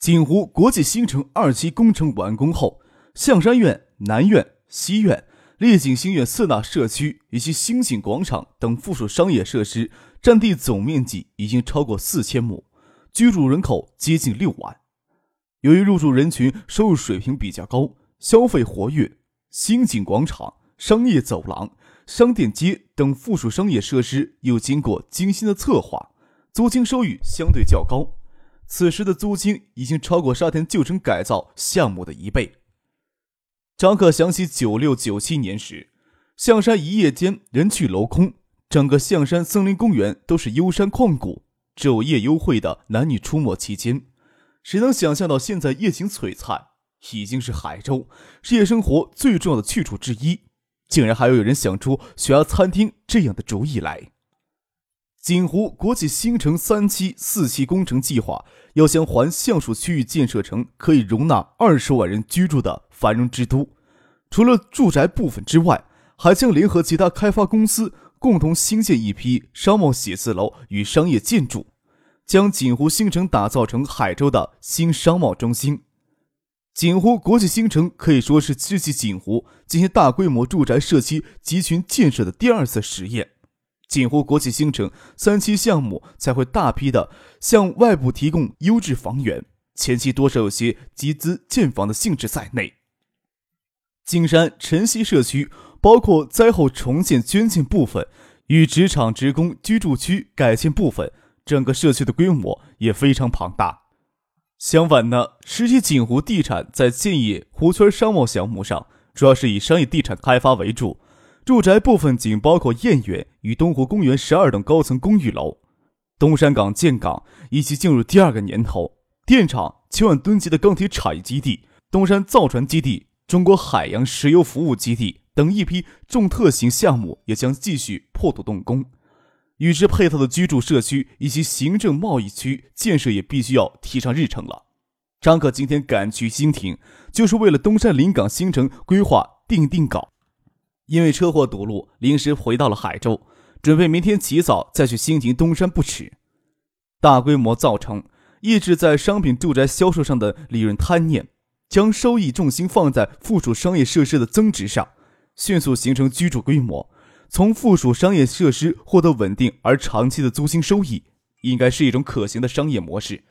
锦湖国际新城二期工程完工后，象山苑、南苑、西苑、丽景新苑四大社区以及星景广场等附属商业设施占地总面积已经超过四千亩，居住人口接近六万。由于入住人群收入水平比较高，消费活跃，星景广场、商业走廊、商店街等附属商业设施又经过精心的策划，租金收益相对较高。此时的租金已经超过沙田旧城改造项目的一倍。张可想起九六九七年时，象山一夜间人去楼空，整个象山森林公园都是幽山旷古，只有夜幽会的男女出没其间。谁能想象到现在夜景璀璨，已经是海州是夜生活最重要的去处之一，竟然还有人想出悬崖餐厅这样的主意来。锦湖国际新城三期、四期工程计划要将环橡树区域建设成可以容纳二十万人居住的繁荣之都。除了住宅部分之外，还将联合其他开发公司共同兴建一批商贸写字楼与商业建筑，将锦湖新城打造成海州的新商贸中心。锦湖国际新城可以说是世纪锦湖进行大规模住宅社区集群建设的第二次实验。锦湖国际新城三期项目才会大批的向外部提供优质房源，前期多少有些集资建房的性质在内。景山晨曦社区包括灾后重建捐建部分与职场职工居住区改建部分，整个社区的规模也非常庞大。相反呢，实际锦湖地产在建业湖圈商贸项目上，主要是以商业地产开发为主。住宅部分仅包括燕园与东湖公园十二栋高层公寓楼，东山港建港以及进入第二个年头，电厂千万吨级的钢铁产业基地、东山造船基地、中国海洋石油服务基地等一批重特型项目也将继续破土动工。与之配套的居住社区以及行政贸易区建设也必须要提上日程了。张可今天赶去兴亭，就是为了东山临港新城规划定定稿。因为车祸堵路，临时回到了海州，准备明天起早再去兴亭东山不迟。大规模造成抑制在商品住宅销售上的利润贪念，将收益重心放在附属商业设施的增值上，迅速形成居住规模。从附属商业设施获得稳定而长期的租金收益，应该是一种可行的商业模式。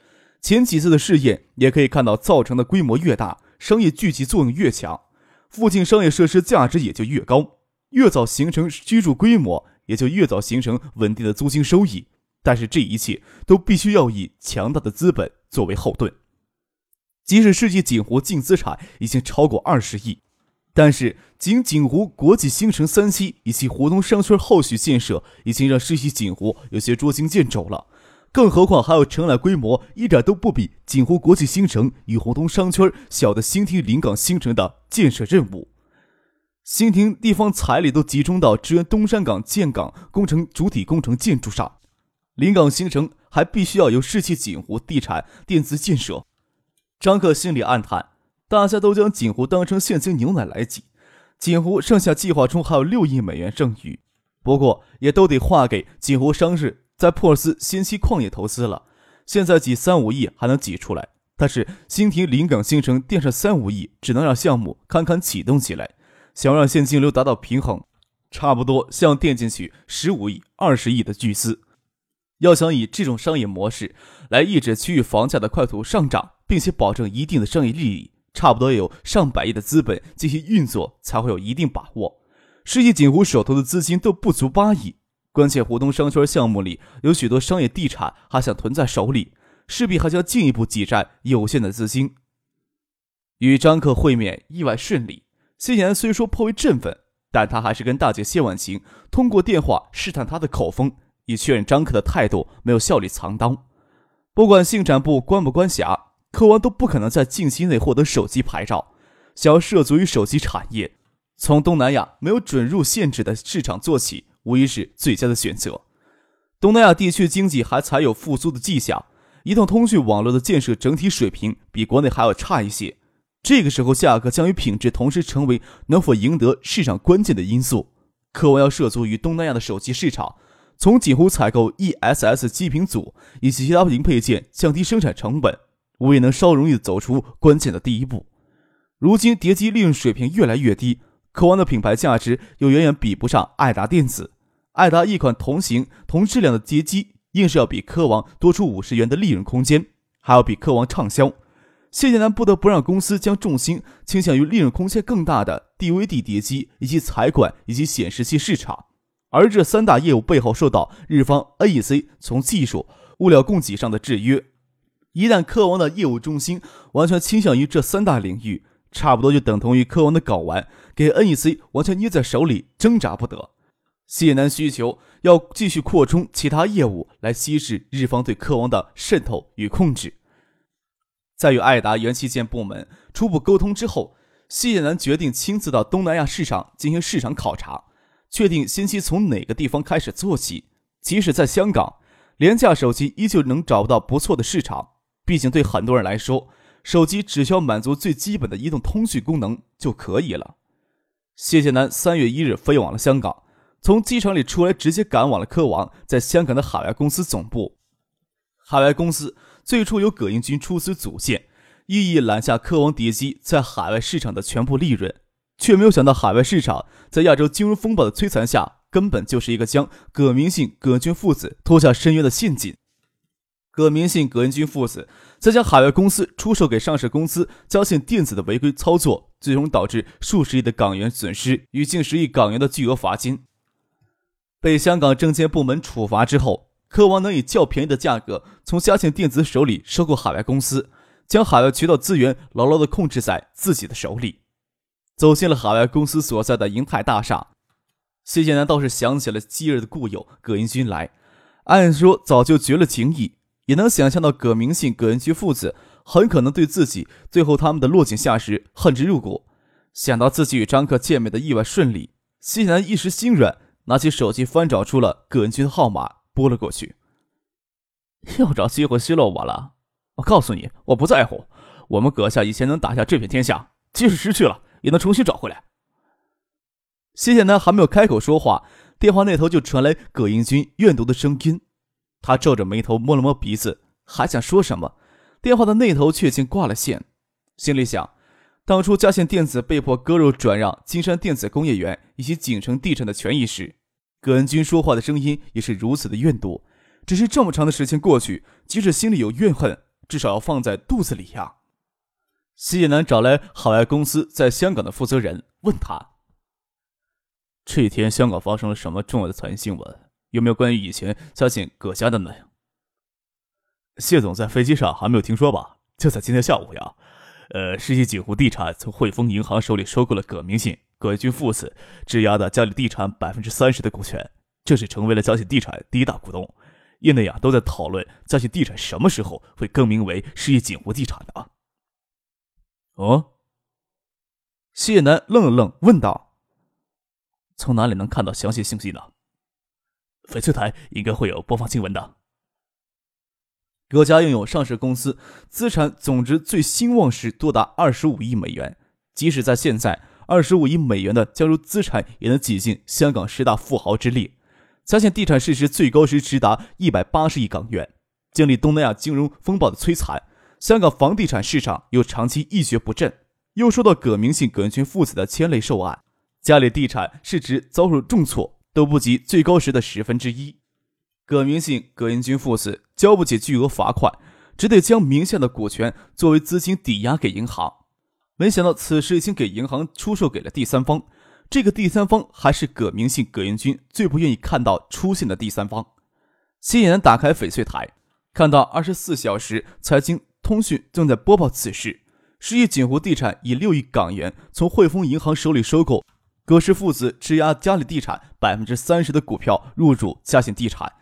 前几次的试验也可以看到，造成的规模越大，商业聚集作用越强。附近商业设施价值也就越高，越早形成居住规模，也就越早形成稳定的租金收益。但是这一切都必须要以强大的资本作为后盾。即使世纪锦湖净资产已经超过二十亿，但是仅锦湖国际新城三期以及湖东商圈后续建设，已经让世纪锦湖有些捉襟见肘了。更何况还有承揽规模一点都不比锦湖国际新城与湖东商圈小的新亭临港新城的建设任务。新亭地方财力都集中到支援东山港建港工程主体工程建筑上，临港新城还必须要由世纪锦湖地产垫资建设。张克心里暗叹：大家都将锦湖当成现金牛奶来挤，锦湖剩下计划中还有六亿美元剩余，不过也都得划给锦湖商事。在珀斯先期矿业投资了，现在挤三五亿还能挤出来，但是新亭临港新城垫上三五亿，只能让项目堪堪启动起来。想让现金流达到平衡，差不多像垫进去十五亿、二十亿的巨资。要想以这种商业模式来抑制区域房价的快速上涨，并且保证一定的商业利益，差不多有上百亿的资本进行运作才会有一定把握。世纪锦湖手头的资金都不足八亿。关键湖东商圈项目里有许多商业地产还想囤在手里，势必还将进一步挤占有限的资金。与张克会面意外顺利，谢言虽说颇为振奋，但他还是跟大姐谢婉晴通过电话试探他的口风，以确认张克的态度没有笑里藏刀。不管信展部关不关辖，科王都不可能在近期内获得手机牌照。想要涉足于手机产业，从东南亚没有准入限制的市场做起，无疑是最佳的选择。东南亚地区经济还才有复苏的迹象，移动通讯网络的建设整体水平比国内还要差一些。这个时候，价格将与品质同时成为能否赢得市场关键的因素。科王要涉足于东南亚的手机市场，从几乎采购 ESS 基频组以及其他零配件，降低生产成本，无疑能稍容易走出关键的第一步。如今叠机利润水平越来越低，科王的品牌价值又远远比不上爱达电子。爱达一款同型同质量的叠机，硬是要比科王多出五十元的利润空间，还要比科王畅销。谢建南不得不让公司将重心倾向于利润空间更大的 DVD 碟机以及彩管以及显示器市场，而这三大业务背后受到日方 NEC 从技术、物料供给上的制约。一旦科王的业务中心完全倾向于这三大领域，差不多就等同于科王的睾丸给 NEC 完全捏在手里，挣扎不得。谢南需求要继续扩充其他业务来稀释日方对科王的渗透与控制。在与爱达元器件部门初步沟通之后，谢南决定亲自到东南亚市场进行市场考察，确定先期从哪个地方开始做起。即使在香港，廉价手机依旧能找到不错的市场。毕竟对很多人来说。手机只需要满足最基本的移动通讯功能就可以了。谢谢南三月一日飞往了香港，从机场里出来，直接赶往了科王在香港的海外公司总部。海外公司最初由葛英军出资组建，意义揽下科王叠机在海外市场的全部利润，却没有想到海外市场在亚洲金融风暴的摧残下，根本就是一个将葛明信、葛军父子拖下深渊的陷阱。葛明信、葛英军父子。再将海外公司出售给上市公司嘉信电子的违规操作，最终导致数十亿的港元损失与近十亿港元的巨额罚金。被香港证监部门处罚之后，科王能以较便宜的价格从嘉庆电子手里收购海外公司，将海外渠道资源牢牢地控制在自己的手里。走进了海外公司所在的银泰大厦，谢建南倒是想起了昔日的故友葛英军来，按说早就绝了情谊。也能想象到葛明信、葛恩居父子很可能对自己最后他们的落井下石恨之入骨。想到自己与张克见面的意外顺利，西南一时心软，拿起手机翻找出了葛恩军的号码，拨了过去。又找机会奚落我了？我告诉你，我不在乎。我们葛家以前能打下这片天下，即使失去了，也能重新找回来。谢谢南还没有开口说话，电话那头就传来葛英军怨毒的声音。他皱着眉头，摸了摸鼻子，还想说什么，电话的那头却竟挂了线。心里想，当初嘉信电子被迫割肉转让金山电子工业园以及锦城地产的权益时，葛恩君说话的声音也是如此的怨毒。只是这么长的时间过去，即使心里有怨恨，至少要放在肚子里呀。西野南找来海外公司在香港的负责人，问他：这一天香港发生了什么重要的财经新闻？有没有关于以前嘉信葛家的呢？谢总在飞机上还没有听说吧？就在今天下午呀。呃，世纪锦湖地产从汇丰银行手里收购了葛明信、葛军父子质押的嘉里地产百分之三十的股权，这是成为了嘉信地产第一大股东。业内啊都在讨论嘉信地产什么时候会更名为世界锦湖地产的。哦，谢南愣了愣，问道：“从哪里能看到详细信息呢？”翡翠台应该会有播放新闻的。葛家拥有上市公司，资产总值最兴旺时多达二十五亿美元。即使在现在，二十五亿美元的加入资产也能挤进香港十大富豪之列。嘉信地产市值最高时直达一百八十亿港元。经历东南亚金融风暴的摧残，香港房地产市场又长期一蹶不振，又受到葛明信、葛文军父子的牵累受案，嘉里地产市值遭受重挫。都不及最高时的十分之一。葛明信、葛英军父子交不起巨额罚款，只得将名下的股权作为资金抵押给银行。没想到此时已经给银行出售给了第三方，这个第三方还是葛明信、葛英军最不愿意看到出现的第三方。谢野南打开翡翠台，看到二十四小时财经通讯正在播报此事：十亿锦湖地产以六亿港元从汇丰银行手里收购。葛氏父子质押嘉里地产百分之三十的股票入主嘉信地产，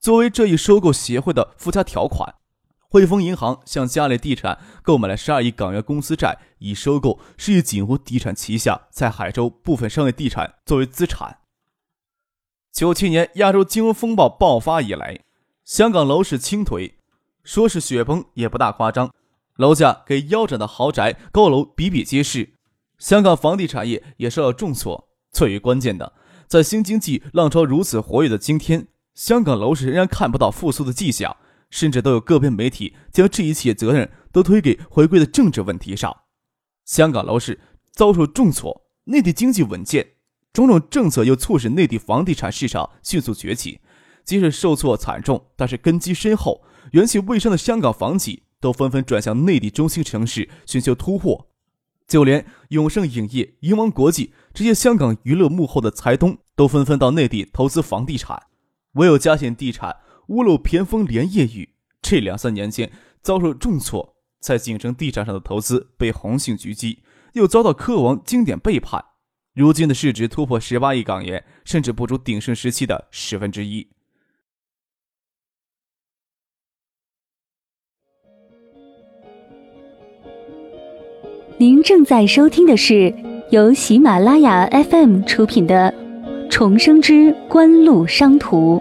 作为这一收购协会的附加条款，汇丰银行向嘉里地产购买了十二亿港元公司债，以收购世纪锦湖地产旗下在海州部分商业地产作为资产。九七年亚洲金融风暴爆发以来，香港楼市倾颓，说是雪崩也不大夸张，楼价给腰斩的豪宅高楼比比皆是，香港房地产业也受到重挫。最为关键的，在新经济浪潮如此活跃的今天，香港楼市仍然看不到复苏的迹象。甚至都有个别媒体将这一切责任都推给回归的政治问题上。香港楼市遭受重挫，内地经济稳健，种种政策又促使内地房地产市场迅速崛起。即使受挫惨重，但是根基深厚、元气未伤的香港房企都纷纷转向内地中心城市寻求突破。就连永盛影业、银王国际这些香港娱乐幕后的财东都纷纷到内地投资房地产，唯有嘉信地产。屋漏偏逢连夜雨，这两三年间遭受重挫，在锦城地产上的投资被红杏狙击，又遭到科王经典背叛，如今的市值突破十八亿港元，甚至不足鼎盛时期的十分之一。您正在收听的是由喜马拉雅 FM 出品的《重生之官路商途》。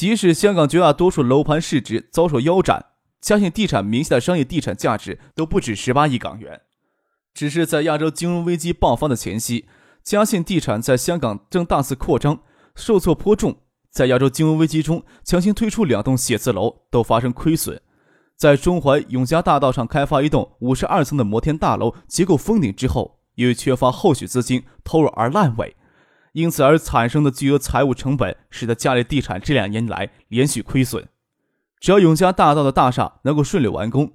即使香港绝大多数楼盘市值遭受腰斩，嘉信地产名下的商业地产价值都不止十八亿港元。只是在亚洲金融危机爆发的前夕，嘉信地产在香港正大肆扩张，受挫颇重。在亚洲金融危机中强行推出两栋写字楼都发生亏损，在中环永嘉大道上开发一栋五十二层的摩天大楼结构封顶之后，由于缺乏后续资金投入而烂尾。因此而产生的巨额财务成本，使得嘉里地产这两年来连续亏损。只要永嘉大道的大厦能够顺利完工，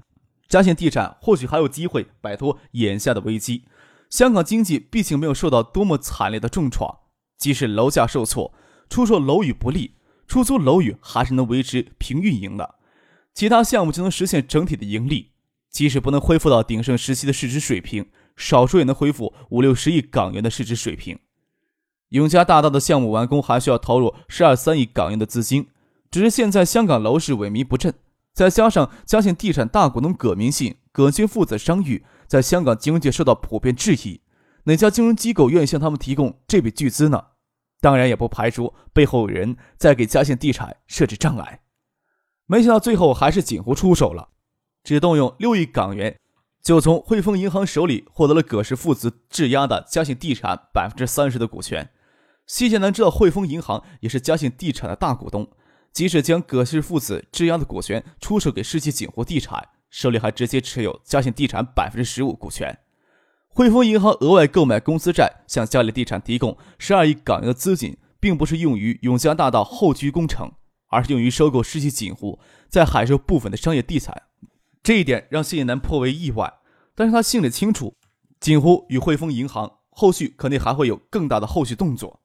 嘉信地产或许还有机会摆脱眼下的危机。香港经济毕竟没有受到多么惨烈的重创，即使楼价受挫，出售楼宇不利，出租楼宇还是能维持平运营的。其他项目就能实现整体的盈利。即使不能恢复到鼎盛时期的市值水平，少说也能恢复五六十亿港元的市值水平。永嘉大道的项目完工还需要投入十二三亿港元的资金，只是现在香港楼市萎靡不振，再加上嘉信地产大股东葛明信、葛军父子商誉在香港金融界受到普遍质疑，哪家金融机构愿意向他们提供这笔巨资呢？当然也不排除背后有人在给嘉信地产设置障碍。没想到最后还是锦湖出手了，只动用六亿港元。就从汇丰银行手里获得了葛氏父子质押的嘉兴地产百分之三十的股权。谢建南知道汇丰银行也是嘉兴地产的大股东，即使将葛氏父子质押的股权出售给世纪锦湖地产，手里还直接持有嘉兴地产百分之十五股权。汇丰银行额外购买公司债，向嘉里地产提供十二亿港元的资金，并不是用于永嘉大道后区工程，而是用于收购世纪锦湖在海州部分的商业地产。这一点让谢建南颇为意外，但是他心里清楚，锦湖与汇丰银行后续肯定还会有更大的后续动作。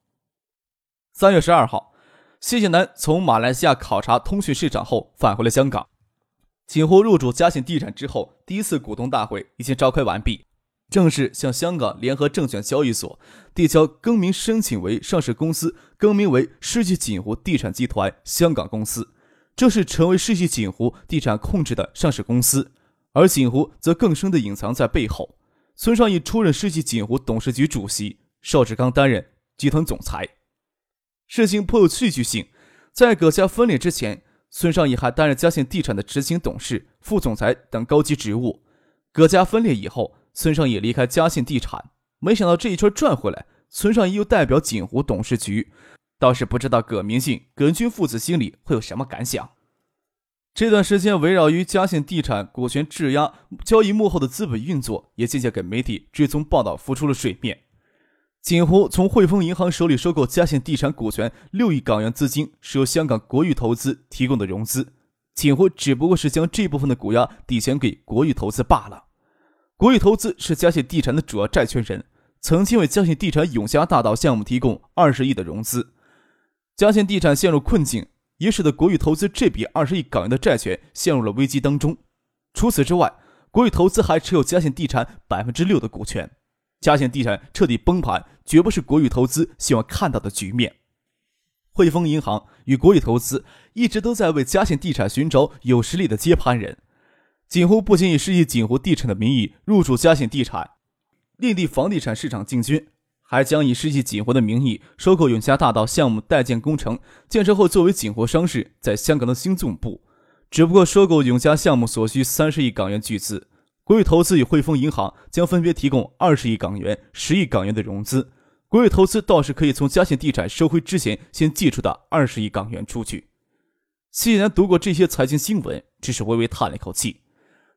三月十二号，谢建南从马来西亚考察通讯市场后返回了香港。锦湖入主嘉信地产之后，第一次股东大会已经召开完毕，正式向香港联合证券交易所递交更名申请为上市公司，更名为世纪锦湖地产集团香港公司。正式成为世纪锦湖地产控制的上市公司，而锦湖则更深的隐藏在背后。孙尚义出任世纪锦湖董事局主席，邵志刚担任集团总裁。事情颇有戏剧性，在葛家分裂之前，孙尚义还担任嘉信地产的执行董事、副总裁等高级职务。葛家分裂以后，孙尚义离开嘉信地产，没想到这一圈转回来，孙尚义又代表锦湖董事局。倒是不知道葛明信、葛军父子心里会有什么感想。这段时间，围绕于嘉信地产股权质押交易幕后的资本运作，也渐渐给媒体追踪报道浮出了水面。锦湖从汇丰银行手里收购嘉信地产股权六亿港元资金，是由香港国裕投资提供的融资。锦湖只不过是将这部分的股押抵钱给国裕投资罢了。国裕投资是嘉信地产的主要债权人，曾经为嘉信地产永嘉大道项目提供二十亿的融资。嘉信地产陷入困境，也使得国宇投资这笔二十亿港元的债权陷入了危机当中。除此之外，国宇投资还持有嘉信地产百分之六的股权。嘉信地产彻底崩盘，绝不是国宇投资希望看到的局面。汇丰银行与国宇投资一直都在为嘉信地产寻找有实力的接盘人。锦湖不仅以世纪锦湖地产的名义入驻嘉信地产，另地房地产市场进军，还将以世纪锦湖的名义收购永嘉大道项目待建工程，建成后作为锦湖商事在香港的新总部。只不过收购永嘉项目所需三十亿港元巨资。国宇投资与汇丰银行将分别提供二十亿港元、十亿港元的融资。国宇投资倒是可以从嘉信地产收回之前先借出的二十亿港元出去。谢然读过这些财经新闻，只是微微叹了一口气。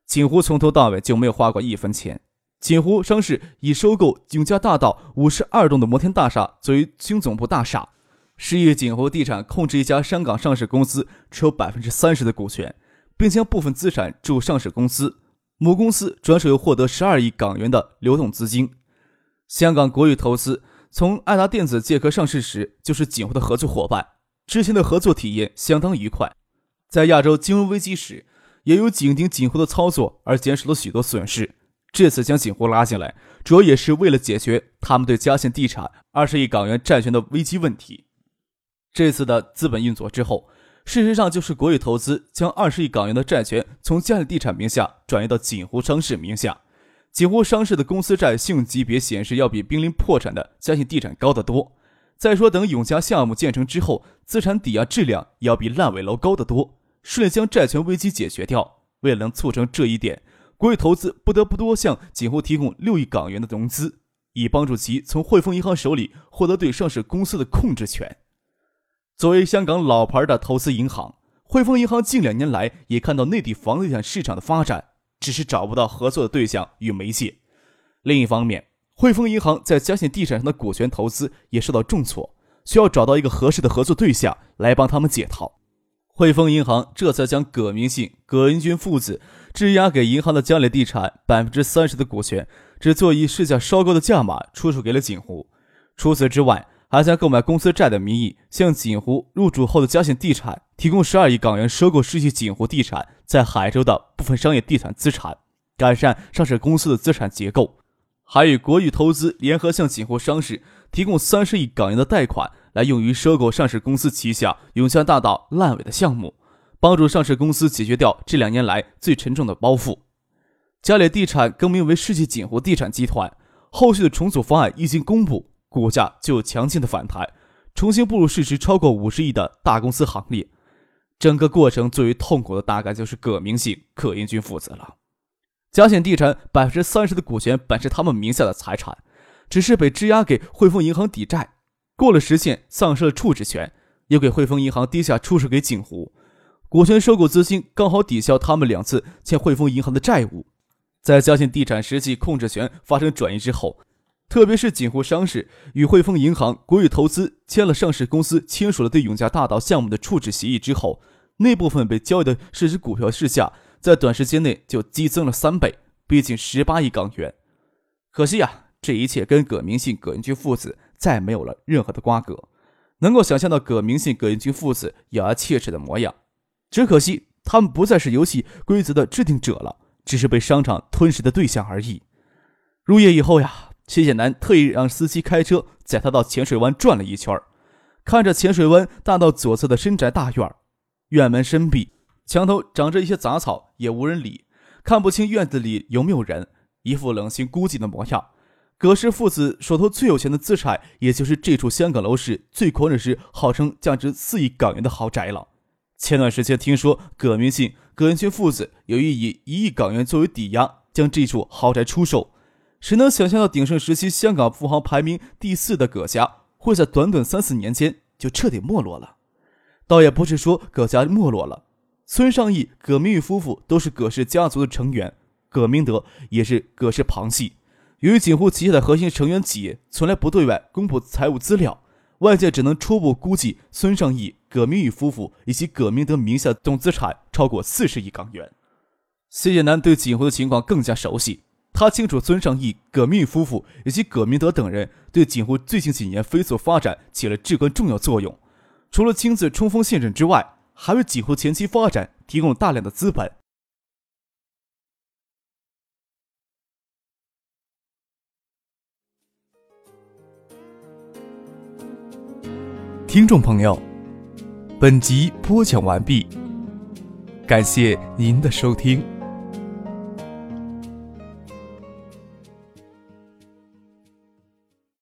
锦湖从头到尾就没有花过一分钱。锦湖商事以收购永嘉大道五十二栋的摩天大厦作为新总部大厦，是以锦湖地产控制一家香港上市公司，持有百分之三十的股权，并将部分资产注入上市公司。母公司转手又获得十二亿港元的流动资金。香港国宇投资从爱达电子借壳上市时就是锦湖的合作伙伴，之前的合作体验相当愉快。在亚洲金融危机时，也有紧盯锦湖的操作而减少了许多损失。这次将锦湖拉进来，主要也是为了解决他们对嘉信地产二十亿港元债权的危机问题。这次的资本运作之后。事实上，就是国宇投资将二十亿港元的债权从嘉信地产名下转移到锦湖商事名下。锦湖商事的公司债信用级别显示要比濒临破产的嘉信地产高得多。再说，等永嘉项目建成之后，资产抵押质量要比烂尾楼高得多，顺利将债权危机解决掉。为了能促成这一点，国宇投资不得不多向锦湖提供六亿港元的融资，以帮助其从汇丰银行手里获得对上市公司的控制权。作为香港老牌的投资银行，汇丰银行近两年来也看到内地房地产市场的发展，只是找不到合作的对象与媒介。另一方面，汇丰银行在嘉信地产上的股权投资也受到重挫，需要找到一个合适的合作对象来帮他们解套。汇丰银行这才将葛明信、葛英军父子质押给银行的嘉里地产百分之三十的股权，只做以市价稍高的价码出售给了锦湖。除此之外，还将购买公司债的名义，向锦湖入主后的嘉信地产提供十二亿港元收购世纪锦湖地产在海州的部分商业地产资产，改善上市公司的资产结构；还与国宇投资联合向锦湖商事提供三十亿港元的贷款，来用于收购上市公司旗下永嘉大道烂尾的项目，帮助上市公司解决掉这两年来最沉重的包袱。嘉里地产更名为世纪锦湖地产集团，后续的重组方案一经公布。股价就有强劲的反弹，重新步入市值超过五十亿的大公司行列。整个过程最为痛苦的，大概就是葛明信、葛英军父子了。嘉信地产百分之三十的股权本是他们名下的财产，只是被质押给汇丰银行抵债，过了时限丧失了处置权，又给汇丰银行低价出售给锦湖。股权收购资金刚好抵消他们两次欠汇丰银行的债务。在嘉信地产实际控制权发生转移之后。特别是锦湖商事与汇丰银行、国宇投资签了上市公司签署了对永嘉大道项目的处置协议之后，那部分被交易的市值股票市价在短时间内就激增了三倍，逼近十八亿港元。可惜呀，这一切跟葛明信、葛云军父子再没有了任何的瓜葛。能够想象到葛明信、葛云军父子咬牙切齿的模样，只可惜他们不再是游戏规则的制定者了，只是被商场吞噬的对象而已。入夜以后呀。谢谢南特意让司机开车载他到浅水湾转了一圈看着浅水湾大道左侧的深宅大院院门深闭，墙头长着一些杂草，也无人理，看不清院子里有没有人，一副冷心孤寂的模样。葛氏父子手头最有钱的资产，也就是这处香港楼市最狂热时号称价值四亿港元的豪宅了。前段时间听说葛明信、葛文军父子有意以一亿港元作为抵押，将这处豪宅出售。谁能想象到鼎盛时期香港富豪排名第四的葛家，会在短短三四年间就彻底没落了？倒也不是说葛家没落了，孙尚义、葛明玉夫妇都是葛氏家族的成员，葛明德也是葛氏旁系。由于锦湖旗下的核心成员企业从来不对外公布财务资料，外界只能初步估计孙尚义、葛明宇夫妇以及葛明德名下总资产超过四十亿港元。谢剑南对锦湖的情况更加熟悉。他清楚孙尚义、葛明宇夫妇以及葛明德等人对锦湖最近几年飞速发展起了至关重要作用。除了亲自冲锋陷阵之外，还为锦湖前期发展提供了大量的资本。听众朋友，本集播讲完毕，感谢您的收听。